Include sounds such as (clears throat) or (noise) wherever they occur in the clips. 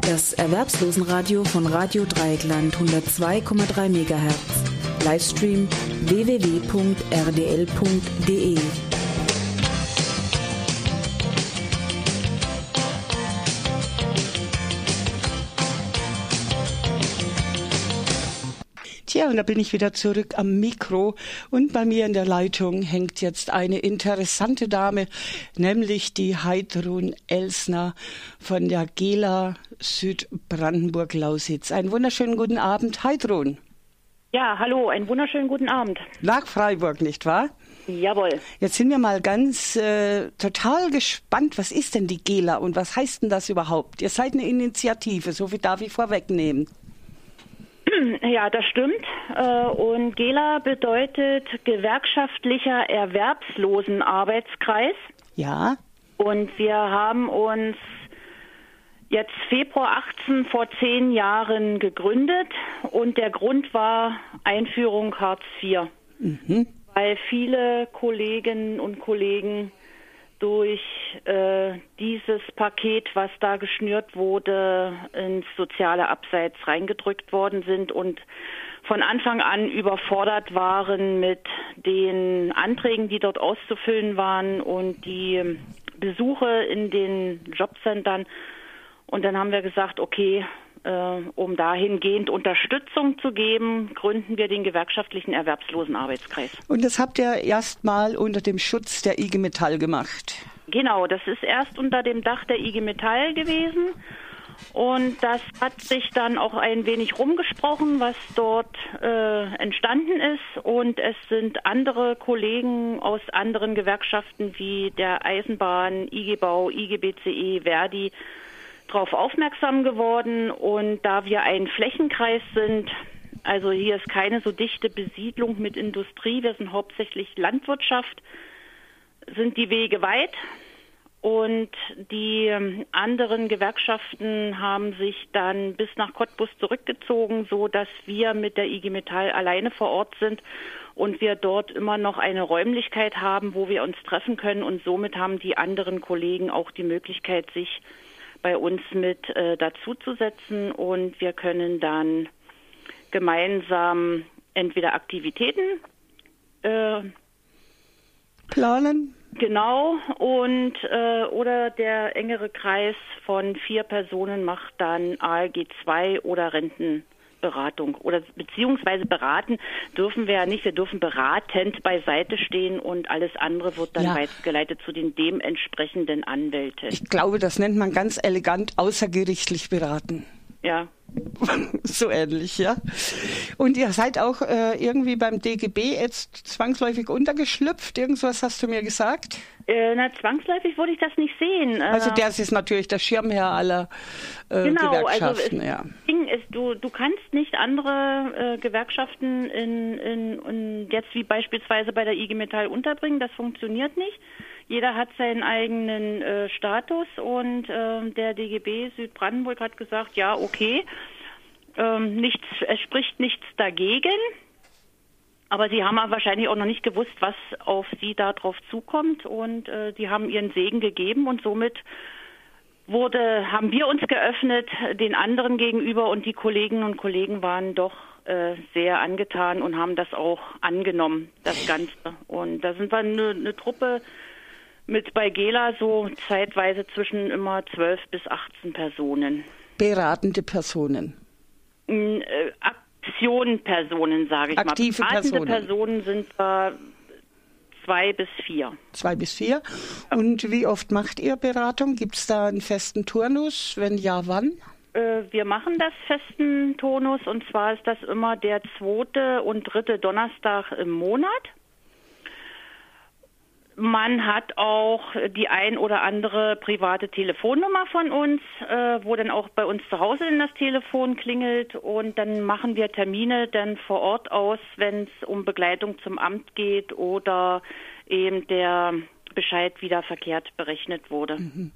Das Erwerbslosenradio von Radio Dreieckland 102,3 MHz. Livestream www.rdl.de Und da bin ich wieder zurück am Mikro und bei mir in der Leitung hängt jetzt eine interessante Dame, nämlich die Heidrun Elsner von der Gela Südbrandenburg-Lausitz. Einen wunderschönen guten Abend, Heidrun. Ja, hallo, einen wunderschönen guten Abend. Nach Freiburg, nicht wahr? Jawohl. Jetzt sind wir mal ganz äh, total gespannt. Was ist denn die Gela und was heißt denn das überhaupt? Ihr seid eine Initiative, so viel darf ich vorwegnehmen. (clears throat) Ja, das stimmt. Äh, und GELA bedeutet gewerkschaftlicher Erwerbslosenarbeitskreis. Ja. Und wir haben uns jetzt Februar 18 vor zehn Jahren gegründet und der Grund war Einführung Hartz IV. Mhm. Weil viele Kolleginnen und Kollegen durch äh, dieses Paket, was da geschnürt wurde, ins soziale Abseits reingedrückt worden sind und von Anfang an überfordert waren mit den Anträgen, die dort auszufüllen waren und die Besuche in den Jobcentern. Und dann haben wir gesagt, okay, um dahingehend Unterstützung zu geben, gründen wir den gewerkschaftlichen Erwerbslosenarbeitskreis. Und das habt ihr erstmal unter dem Schutz der IG Metall gemacht? Genau, das ist erst unter dem Dach der IG Metall gewesen. Und das hat sich dann auch ein wenig rumgesprochen, was dort äh, entstanden ist. Und es sind andere Kollegen aus anderen Gewerkschaften wie der Eisenbahn, IG Bau, IG BCE, Verdi darauf aufmerksam geworden. Und da wir ein Flächenkreis sind, also hier ist keine so dichte Besiedlung mit Industrie, wir sind hauptsächlich Landwirtschaft, sind die Wege weit. Und die ähm, anderen Gewerkschaften haben sich dann bis nach Cottbus zurückgezogen, so dass wir mit der IG Metall alleine vor Ort sind und wir dort immer noch eine Räumlichkeit haben, wo wir uns treffen können. Und somit haben die anderen Kollegen auch die Möglichkeit, sich bei uns mit äh, dazuzusetzen und wir können dann gemeinsam entweder Aktivitäten äh, planen. Genau, und äh, oder der engere Kreis von vier Personen macht dann ALG 2 oder Renten. Beratung oder beziehungsweise beraten dürfen wir ja nicht. Wir dürfen beratend beiseite stehen und alles andere wird dann ja. weitergeleitet zu den dementsprechenden Anwälten. Ich glaube, das nennt man ganz elegant außergerichtlich beraten. Ja. (laughs) so ähnlich, ja. Und ihr seid auch äh, irgendwie beim DGB jetzt zwangsläufig untergeschlüpft. Irgendwas hast du mir gesagt? Äh, na, zwangsläufig würde ich das nicht sehen. Also der ist natürlich der Schirmherr aller äh, genau, also Gewerkschaften. Also ja. ist, du, du kannst nicht andere äh, Gewerkschaften in, in, in jetzt wie beispielsweise bei der IG Metall unterbringen. Das funktioniert nicht. Jeder hat seinen eigenen äh, Status und äh, der DGB Südbrandenburg hat gesagt, ja, okay, ähm, nichts, es spricht nichts dagegen. Aber sie haben wahrscheinlich auch noch nicht gewusst, was auf sie darauf zukommt und äh, die haben ihren Segen gegeben und somit wurde, haben wir uns geöffnet den anderen gegenüber und die Kolleginnen und Kollegen waren doch äh, sehr angetan und haben das auch angenommen, das Ganze. Und da sind wir eine, eine Truppe mit bei Gela so zeitweise zwischen immer 12 bis 18 Personen. Beratende Personen. Äh, Aktionpersonen, sage ich Aktive mal. Aktive Personen. Personen sind äh, zwei bis vier. Zwei bis vier. Und wie oft macht ihr Beratung? Gibt es da einen festen Turnus? Wenn ja, wann? Äh, wir machen das festen Turnus und zwar ist das immer der zweite und dritte Donnerstag im Monat. Man hat auch die ein oder andere private Telefonnummer von uns, äh, wo dann auch bei uns zu Hause in das Telefon klingelt und dann machen wir Termine dann vor Ort aus, wenn es um Begleitung zum Amt geht oder eben der Bescheid wieder verkehrt berechnet wurde. Mhm.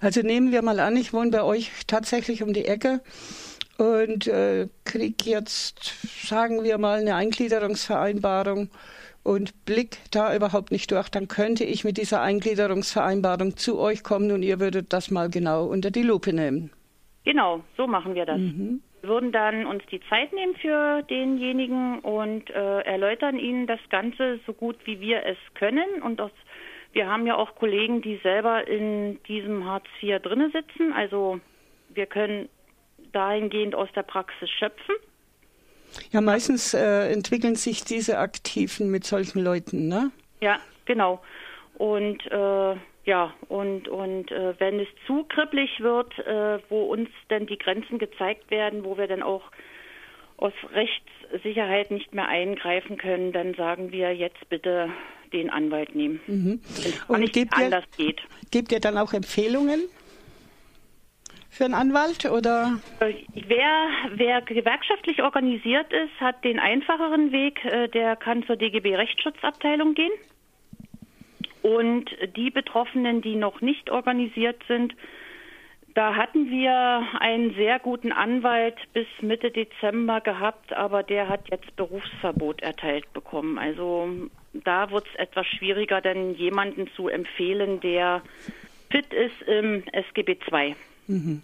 Also nehmen wir mal an, ich wohne bei euch tatsächlich um die Ecke und äh, kriege jetzt, sagen wir mal, eine Eingliederungsvereinbarung und blick da überhaupt nicht durch, dann könnte ich mit dieser Eingliederungsvereinbarung zu euch kommen und ihr würdet das mal genau unter die Lupe nehmen. Genau, so machen wir das. Mhm. Wir würden dann uns die Zeit nehmen für denjenigen und äh, erläutern ihnen das Ganze so gut wie wir es können. Und das, wir haben ja auch Kollegen, die selber in diesem Hartz IV drinne sitzen. Also wir können dahingehend aus der Praxis schöpfen. Ja, meistens äh, entwickeln sich diese Aktiven mit solchen Leuten, ne? Ja, genau. Und äh, ja, und, und äh, wenn es zu kribbelig wird, äh, wo uns dann die Grenzen gezeigt werden, wo wir dann auch aus Rechtssicherheit nicht mehr eingreifen können, dann sagen wir jetzt bitte den Anwalt nehmen. Mhm. Und gebt anders ihr, geht. Gebt ihr dann auch Empfehlungen? Für einen Anwalt oder? Wer, wer gewerkschaftlich organisiert ist, hat den einfacheren Weg. Äh, der kann zur DGB Rechtsschutzabteilung gehen. Und die Betroffenen, die noch nicht organisiert sind, da hatten wir einen sehr guten Anwalt bis Mitte Dezember gehabt, aber der hat jetzt Berufsverbot erteilt bekommen. Also da wird es etwas schwieriger, denn jemanden zu empfehlen, der fit ist im SGB II. Mhm.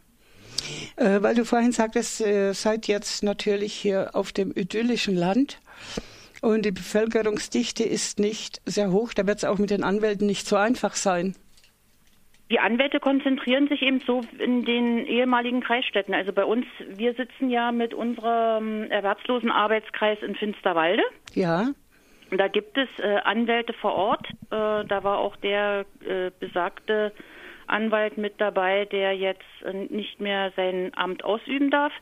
Äh, weil du vorhin sagtest, ihr seid jetzt natürlich hier auf dem idyllischen Land und die Bevölkerungsdichte ist nicht sehr hoch. Da wird es auch mit den Anwälten nicht so einfach sein. Die Anwälte konzentrieren sich eben so in den ehemaligen Kreisstädten. Also bei uns, wir sitzen ja mit unserem erwerbslosen Arbeitskreis in Finsterwalde. Ja. Da gibt es äh, Anwälte vor Ort. Äh, da war auch der äh, besagte Anwalt mit dabei, der jetzt äh, nicht mehr sein Amt ausüben darf.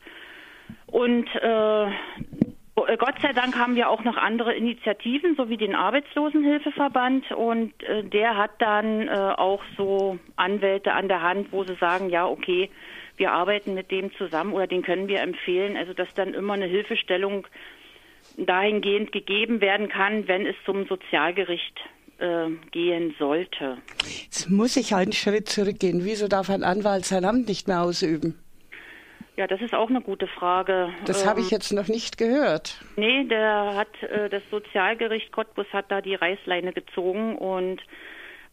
Und äh, Gott sei Dank haben wir auch noch andere Initiativen, so wie den Arbeitslosenhilfeverband. Und äh, der hat dann äh, auch so Anwälte an der Hand, wo sie sagen, ja, okay, wir arbeiten mit dem zusammen oder den können wir empfehlen. Also dass dann immer eine Hilfestellung dahingehend gegeben werden kann, wenn es zum Sozialgericht äh, gehen sollte. Jetzt muss ich einen Schritt zurückgehen. Wieso darf ein Anwalt sein Amt nicht mehr ausüben? Ja, das ist auch eine gute Frage. Das ähm, habe ich ähm, jetzt noch nicht gehört. Nee, der hat äh, das Sozialgericht Cottbus hat da die Reißleine gezogen und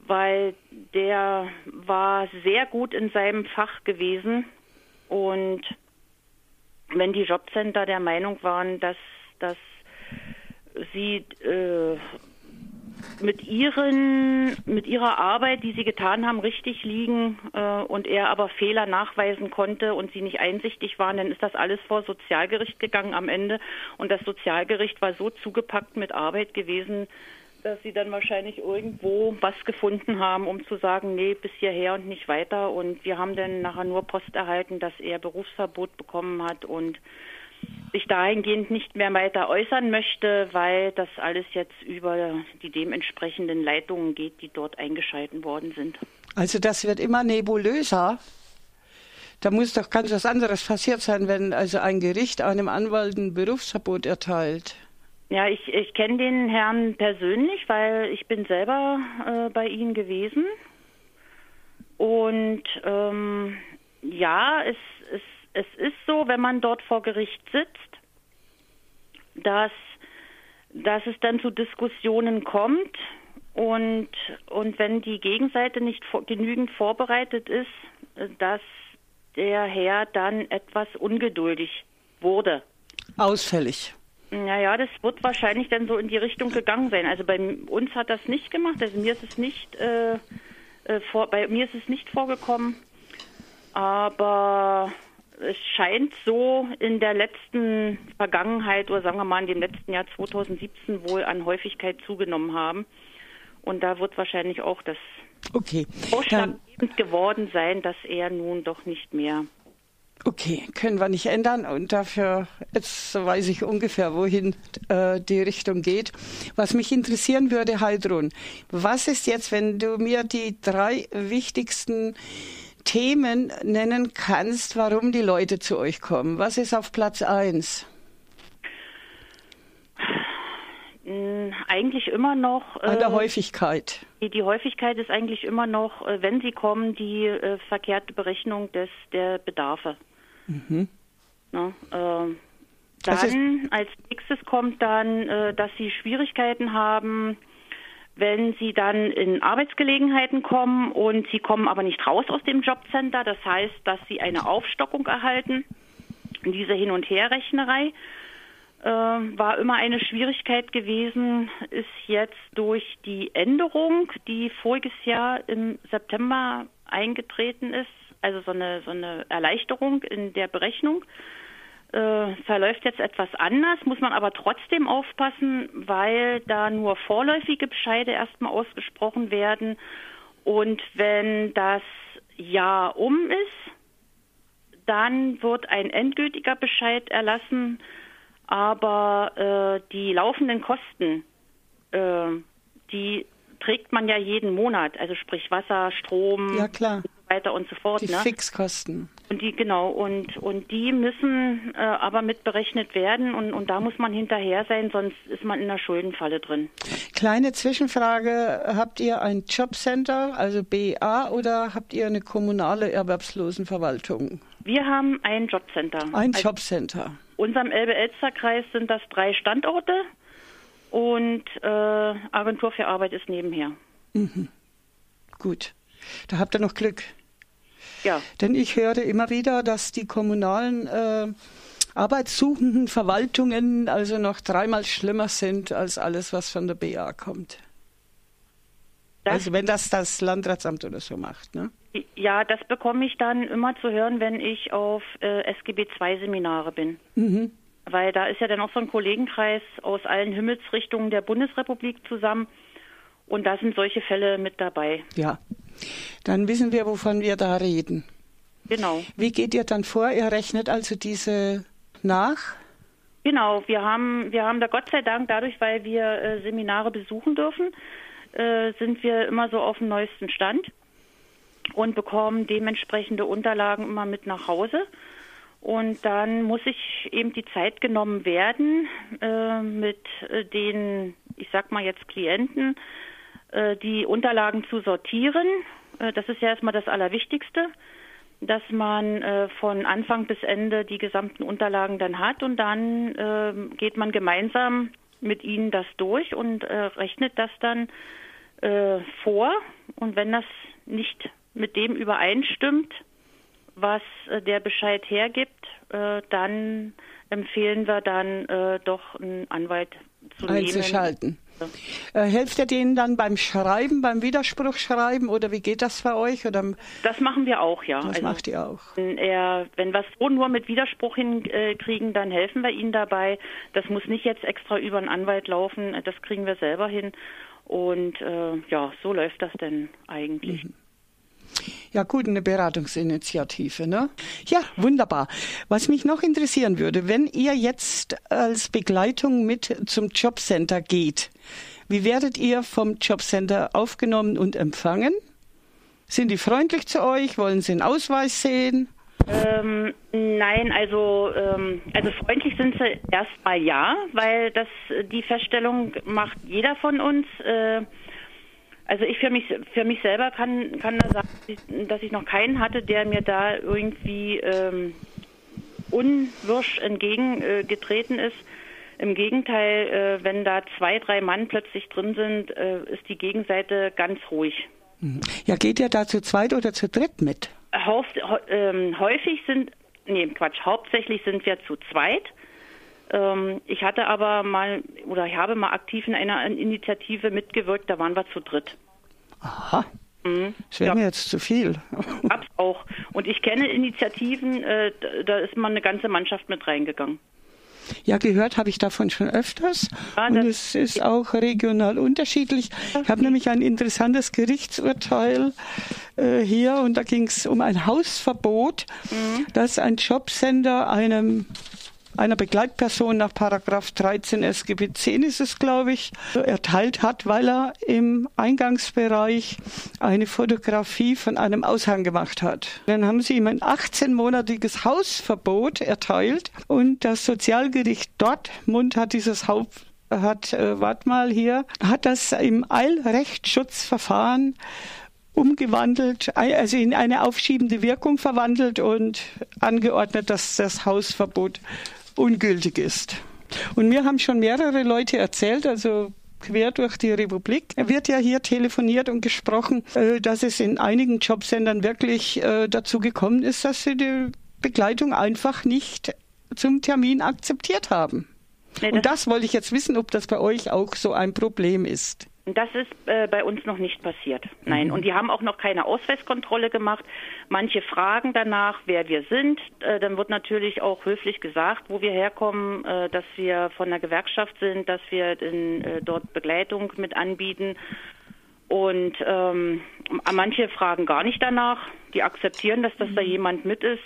weil der war sehr gut in seinem Fach gewesen und wenn die Jobcenter der Meinung waren, dass dass sie äh, mit ihren mit ihrer Arbeit, die sie getan haben, richtig liegen äh, und er aber Fehler nachweisen konnte und sie nicht einsichtig waren, dann ist das alles vor Sozialgericht gegangen am Ende und das Sozialgericht war so zugepackt mit Arbeit gewesen, dass sie dann wahrscheinlich irgendwo was gefunden haben, um zu sagen, nee, bis hierher und nicht weiter. Und wir haben dann nachher nur Post erhalten, dass er Berufsverbot bekommen hat und sich dahingehend nicht mehr weiter äußern möchte, weil das alles jetzt über die dementsprechenden Leitungen geht, die dort eingeschalten worden sind. Also das wird immer nebulöser. Da muss doch ganz was anderes passiert sein, wenn also ein Gericht einem Anwalt ein Berufsverbot erteilt. Ja, ich, ich kenne den Herrn persönlich, weil ich bin selber äh, bei ihm gewesen. Und ähm, ja, es, es es ist so, wenn man dort vor Gericht sitzt, dass, dass es dann zu Diskussionen kommt und, und wenn die Gegenseite nicht vor, genügend vorbereitet ist, dass der Herr dann etwas ungeduldig wurde. Ausfällig. Naja, das wird wahrscheinlich dann so in die Richtung gegangen sein. Also bei uns hat das nicht gemacht. Also mir ist es nicht, äh, äh, vor, bei mir ist es nicht vorgekommen. Aber es scheint so in der letzten Vergangenheit oder sagen wir mal in dem letzten Jahr 2017 wohl an Häufigkeit zugenommen haben. Und da wird wahrscheinlich auch das okay. ausschlaggebend geworden sein, dass er nun doch nicht mehr. Okay, können wir nicht ändern und dafür, jetzt weiß ich ungefähr, wohin äh, die Richtung geht. Was mich interessieren würde, Heidrun, was ist jetzt, wenn du mir die drei wichtigsten Themen nennen kannst, warum die Leute zu euch kommen. Was ist auf Platz 1? Hm, eigentlich immer noch. An der äh, Häufigkeit. Die, die, Häufigkeit ist eigentlich immer noch, äh, wenn sie kommen, die äh, verkehrte Berechnung des, der Bedarfe. Mhm. Na, äh, dann als nächstes kommt dann, äh, dass sie Schwierigkeiten haben, wenn sie dann in Arbeitsgelegenheiten kommen und sie kommen aber nicht raus aus dem Jobcenter, das heißt, dass sie eine Aufstockung erhalten, diese Hin- und Herrechnerei äh, war immer eine Schwierigkeit gewesen, ist jetzt durch die Änderung, die voriges Jahr im September eingetreten ist, also so eine, so eine Erleichterung in der Berechnung, äh, verläuft jetzt etwas anders, muss man aber trotzdem aufpassen, weil da nur vorläufige Bescheide erstmal ausgesprochen werden. Und wenn das Jahr um ist, dann wird ein endgültiger Bescheid erlassen, aber äh, die laufenden Kosten, äh, die trägt man ja jeden Monat, also sprich Wasser, Strom, ja, klar weiter und so fort. Die ne? Fixkosten. Und die, genau, und, und die müssen äh, aber mitberechnet werden und, und da muss man hinterher sein, sonst ist man in der Schuldenfalle drin. Kleine Zwischenfrage, habt ihr ein Jobcenter, also BA, oder habt ihr eine kommunale Erwerbslosenverwaltung? Wir haben ein Jobcenter. Ein also Jobcenter. Unserem Elbe-Elster-Kreis sind das drei Standorte und äh, Agentur für Arbeit ist nebenher. Mhm. Gut, da habt ihr noch Glück. Ja. Denn ich höre immer wieder, dass die kommunalen äh, arbeitssuchenden Verwaltungen also noch dreimal schlimmer sind als alles, was von der BA kommt. Das also wenn das das Landratsamt oder so macht, ne? Ja, das bekomme ich dann immer zu hören, wenn ich auf äh, SGB II Seminare bin. Mhm. Weil da ist ja dann auch so ein Kollegenkreis aus allen Himmelsrichtungen der Bundesrepublik zusammen. Und da sind solche Fälle mit dabei. Ja, dann wissen wir, wovon wir da reden. Genau. Wie geht ihr dann vor? Ihr rechnet also diese nach? Genau, wir haben, wir haben da Gott sei Dank dadurch, weil wir äh, Seminare besuchen dürfen, äh, sind wir immer so auf dem neuesten Stand und bekommen dementsprechende Unterlagen immer mit nach Hause. Und dann muss ich eben die Zeit genommen werden, äh, mit äh, den, ich sag mal jetzt Klienten, äh, die Unterlagen zu sortieren. Äh, das ist ja erstmal das Allerwichtigste, dass man äh, von Anfang bis Ende die gesamten Unterlagen dann hat und dann ähm, geht man gemeinsam mit ihnen das durch und rechnet das dann vor. Und wenn das nicht mit dem übereinstimmt, was der Bescheid hergibt, dann empfehlen wir dann doch einen Anwalt zu einzuschalten. Nehmen. Äh, helft ihr denen dann beim Schreiben, beim Widerspruch schreiben oder wie geht das bei euch? Oder? Das machen wir auch, ja. Das also, macht ihr auch. Wenn, er, wenn wir es so nur mit Widerspruch hinkriegen, äh, dann helfen wir ihnen dabei. Das muss nicht jetzt extra über einen Anwalt laufen, das kriegen wir selber hin. Und äh, ja, so läuft das denn eigentlich. Mhm. Ja gut, eine Beratungsinitiative, ne? Ja, wunderbar. Was mich noch interessieren würde, wenn ihr jetzt als Begleitung mit zum Jobcenter geht, wie werdet ihr vom Jobcenter aufgenommen und empfangen? Sind die freundlich zu euch? Wollen sie einen Ausweis sehen? Ähm, nein, also ähm, also freundlich sind sie erstmal ja, weil das die Feststellung macht jeder von uns. Äh, also ich für mich für mich selber kann kann da sagen, dass ich noch keinen hatte, der mir da irgendwie ähm, unwirsch entgegengetreten äh, ist. Im Gegenteil, äh, wenn da zwei, drei Mann plötzlich drin sind, äh, ist die Gegenseite ganz ruhig. Mhm. Ja, geht ihr da zu zweit oder zu dritt mit? Hauf, ähm, häufig sind, nee, Quatsch, hauptsächlich sind wir zu zweit. Ähm, ich hatte aber mal oder ich habe mal aktiv in einer Initiative mitgewirkt, da waren wir zu dritt. Aha. Mhm. Das wäre ja. mir jetzt zu viel. (laughs) Gab's auch. Und ich kenne Initiativen, äh, da ist mal eine ganze Mannschaft mit reingegangen. Ja, gehört habe ich davon schon öfters. Ja, und es ist auch regional unterschiedlich. Ich habe nämlich ein interessantes Gerichtsurteil äh, hier und da ging es um ein Hausverbot, mhm. das ein Jobcenter einem einer Begleitperson nach Paragraph 13 SGB 10 ist es, glaube ich, erteilt hat, weil er im Eingangsbereich eine Fotografie von einem Aushang gemacht hat. Dann haben sie ihm ein 18-monatiges Hausverbot erteilt und das Sozialgericht Dortmund hat dieses Haupt hat, äh, wart mal hier, hat das im Eilrechtsschutzverfahren umgewandelt, also in eine aufschiebende Wirkung verwandelt und angeordnet, dass das Hausverbot ungültig ist. Und mir haben schon mehrere Leute erzählt, also quer durch die Republik. Wird ja hier telefoniert und gesprochen, äh, dass es in einigen Jobcentern wirklich äh, dazu gekommen ist, dass sie die Begleitung einfach nicht zum Termin akzeptiert haben. Nee, das und das wollte ich jetzt wissen, ob das bei euch auch so ein Problem ist. Das ist äh, bei uns noch nicht passiert. Nein. Mhm. Und die haben auch noch keine Ausweiskontrolle gemacht. Manche fragen danach, wer wir sind. Äh, dann wird natürlich auch höflich gesagt, wo wir herkommen, äh, dass wir von der Gewerkschaft sind, dass wir in, äh, dort Begleitung mit anbieten. Und ähm, manche fragen gar nicht danach. Die akzeptieren, dass das da mhm. jemand mit ist.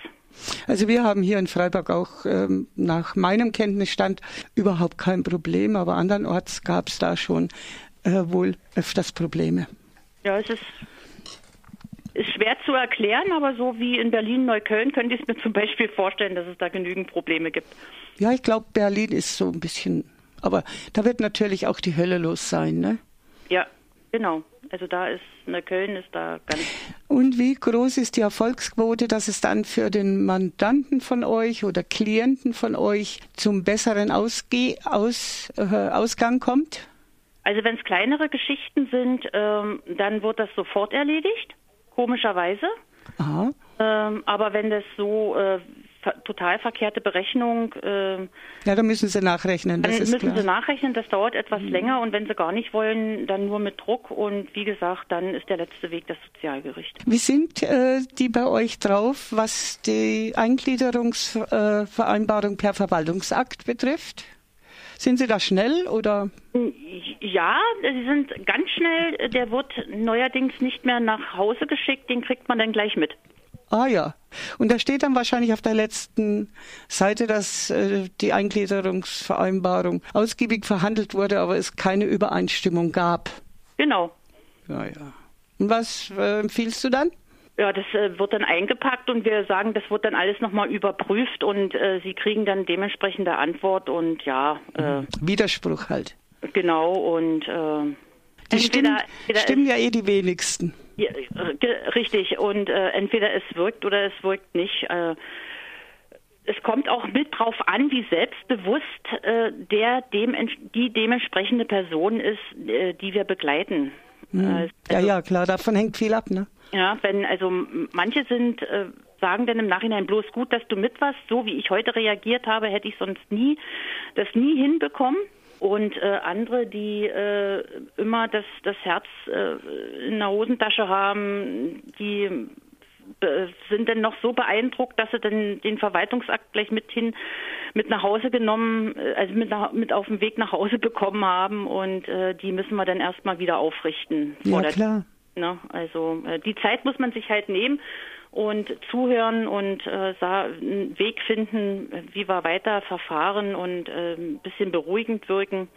Also wir haben hier in Freiburg auch ähm, nach meinem Kenntnisstand überhaupt kein Problem, aber andernorts gab es da schon äh, wohl öfters Probleme. Ja, es ist, ist schwer zu erklären, aber so wie in Berlin-Neukölln könnte ich es mir zum Beispiel vorstellen, dass es da genügend Probleme gibt. Ja, ich glaube, Berlin ist so ein bisschen, aber da wird natürlich auch die Hölle los sein, ne? Ja, genau. Also da ist, Neukölln ist da ganz. Und wie groß ist die Erfolgsquote, dass es dann für den Mandanten von euch oder Klienten von euch zum besseren Ausge Aus, äh, Ausgang kommt? Also wenn es kleinere Geschichten sind, ähm, dann wird das sofort erledigt, komischerweise. Aha. Ähm, aber wenn das so äh, total verkehrte Berechnung. Äh, ja, da müssen Sie nachrechnen. Das dann müssen klar. Sie nachrechnen, das dauert etwas mhm. länger und wenn Sie gar nicht wollen, dann nur mit Druck und wie gesagt, dann ist der letzte Weg das Sozialgericht. Wie sind äh, die bei euch drauf, was die Eingliederungsvereinbarung äh, per Verwaltungsakt betrifft? Sind Sie da schnell oder? Ja, Sie sind ganz schnell. Der wird neuerdings nicht mehr nach Hause geschickt, den kriegt man dann gleich mit. Ah ja. Und da steht dann wahrscheinlich auf der letzten Seite, dass äh, die Eingliederungsvereinbarung ausgiebig verhandelt wurde, aber es keine Übereinstimmung gab. Genau. Ja, ja. Und was äh, empfiehlst du dann? Ja, das äh, wird dann eingepackt und wir sagen, das wird dann alles nochmal überprüft und äh, Sie kriegen dann dementsprechende Antwort und ja. Äh, Widerspruch halt. Genau und äh, die stimmen, stimmen ja eh die wenigsten. Ja, richtig und äh, entweder es wirkt oder es wirkt nicht. Es kommt auch mit drauf an, wie selbstbewusst der dem die dementsprechende Person ist, die wir begleiten. Hm. Also, ja, ja, klar, davon hängt viel ab, ne? Ja, wenn also manche sind äh, sagen dann im Nachhinein bloß gut, dass du mit warst. So wie ich heute reagiert habe, hätte ich sonst nie das nie hinbekommen. Und äh, andere, die äh, immer das, das Herz äh, in der Hosentasche haben, die sind dann noch so beeindruckt, dass sie dann den Verwaltungsakt gleich mit hin mit nach Hause genommen, äh, also mit, nach, mit auf dem Weg nach Hause bekommen haben und äh, die müssen wir dann erstmal wieder aufrichten. Ja, klar. Ne? Also äh, die Zeit muss man sich halt nehmen und zuhören und äh, einen Weg finden, wie wir weiter verfahren und äh, ein bisschen beruhigend wirken.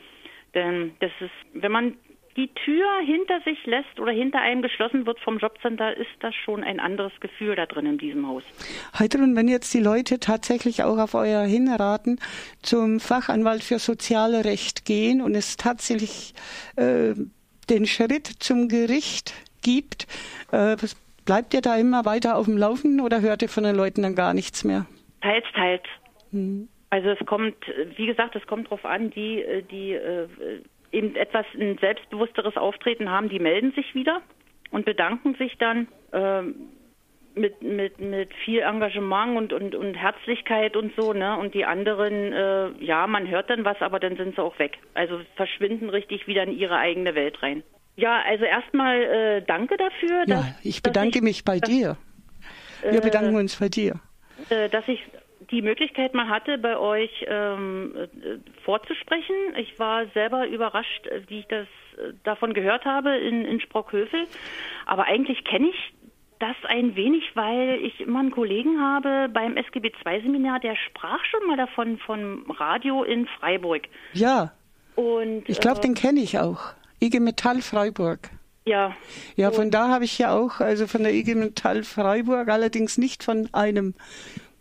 Denn das ist, wenn man die Tür hinter sich lässt oder hinter einem geschlossen wird vom Jobcenter, ist das schon ein anderes Gefühl da drin in diesem Haus. Heidrun, wenn jetzt die Leute tatsächlich auch auf euer Hinraten zum Fachanwalt für Sozialrecht gehen und es tatsächlich äh, den Schritt zum Gericht gibt, äh, bleibt ihr da immer weiter auf dem Laufenden oder hört ihr von den Leuten dann gar nichts mehr? Teils, teils. Mhm. Also es kommt, wie gesagt, es kommt darauf an, die, äh, die äh, eben etwas ein selbstbewussteres Auftreten haben, die melden sich wieder und bedanken sich dann äh, mit, mit, mit viel Engagement und, und, und Herzlichkeit und so, ne? Und die anderen, äh, ja, man hört dann was, aber dann sind sie auch weg. Also verschwinden richtig wieder in ihre eigene Welt rein. Ja, also erstmal äh, danke dafür. Dass, ja, ich bedanke ich, mich bei dass, dir. Wir bedanken uns bei dir. Äh, dass ich die Möglichkeit mal hatte, bei euch ähm, äh, vorzusprechen. Ich war selber überrascht, äh, wie ich das äh, davon gehört habe in, in Sprockhövel. Aber eigentlich kenne ich das ein wenig, weil ich immer einen Kollegen habe beim SGB II-Seminar, der sprach schon mal davon, vom Radio in Freiburg. Ja. Und, ich glaube, äh, den kenne ich auch. IG Metall Freiburg. Ja. Ja, von da habe ich ja auch, also von der IG Metall Freiburg, allerdings nicht von einem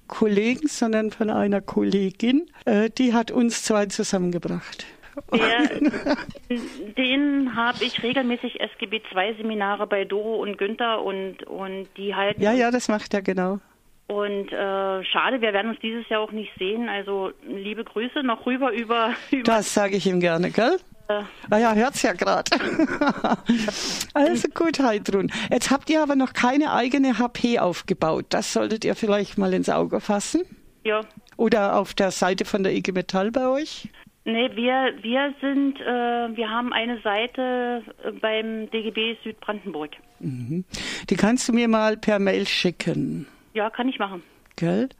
Kollegen, sondern von einer Kollegin. Äh, die hat uns zwei zusammengebracht. Der, (laughs) den habe ich regelmäßig SGB II Seminare bei Doro und Günther und, und die halten. Ja, ja, das macht er genau. Und äh, schade, wir werden uns dieses Jahr auch nicht sehen. Also liebe Grüße noch rüber über. (laughs) über das sage ich ihm gerne, gell? Naja, hört's ja gerade. (laughs) also gut, Heidrun. Jetzt habt ihr aber noch keine eigene HP aufgebaut. Das solltet ihr vielleicht mal ins Auge fassen. ja. Oder auf der Seite von der IG Metall bei euch. Nee, wir, wir sind, äh, wir haben eine Seite äh, beim DGB Südbrandenburg. Die kannst du mir mal per Mail schicken. Ja, kann ich machen. Gell?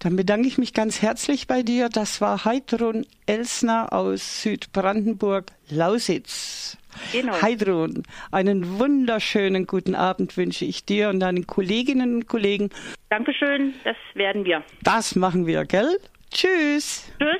Dann bedanke ich mich ganz herzlich bei dir. Das war Heidrun Elsner aus Südbrandenburg-Lausitz. Genau. Heidrun, einen wunderschönen guten Abend wünsche ich dir und deinen Kolleginnen und Kollegen. Dankeschön, das werden wir. Das machen wir, gell? Tschüss. Tschüss.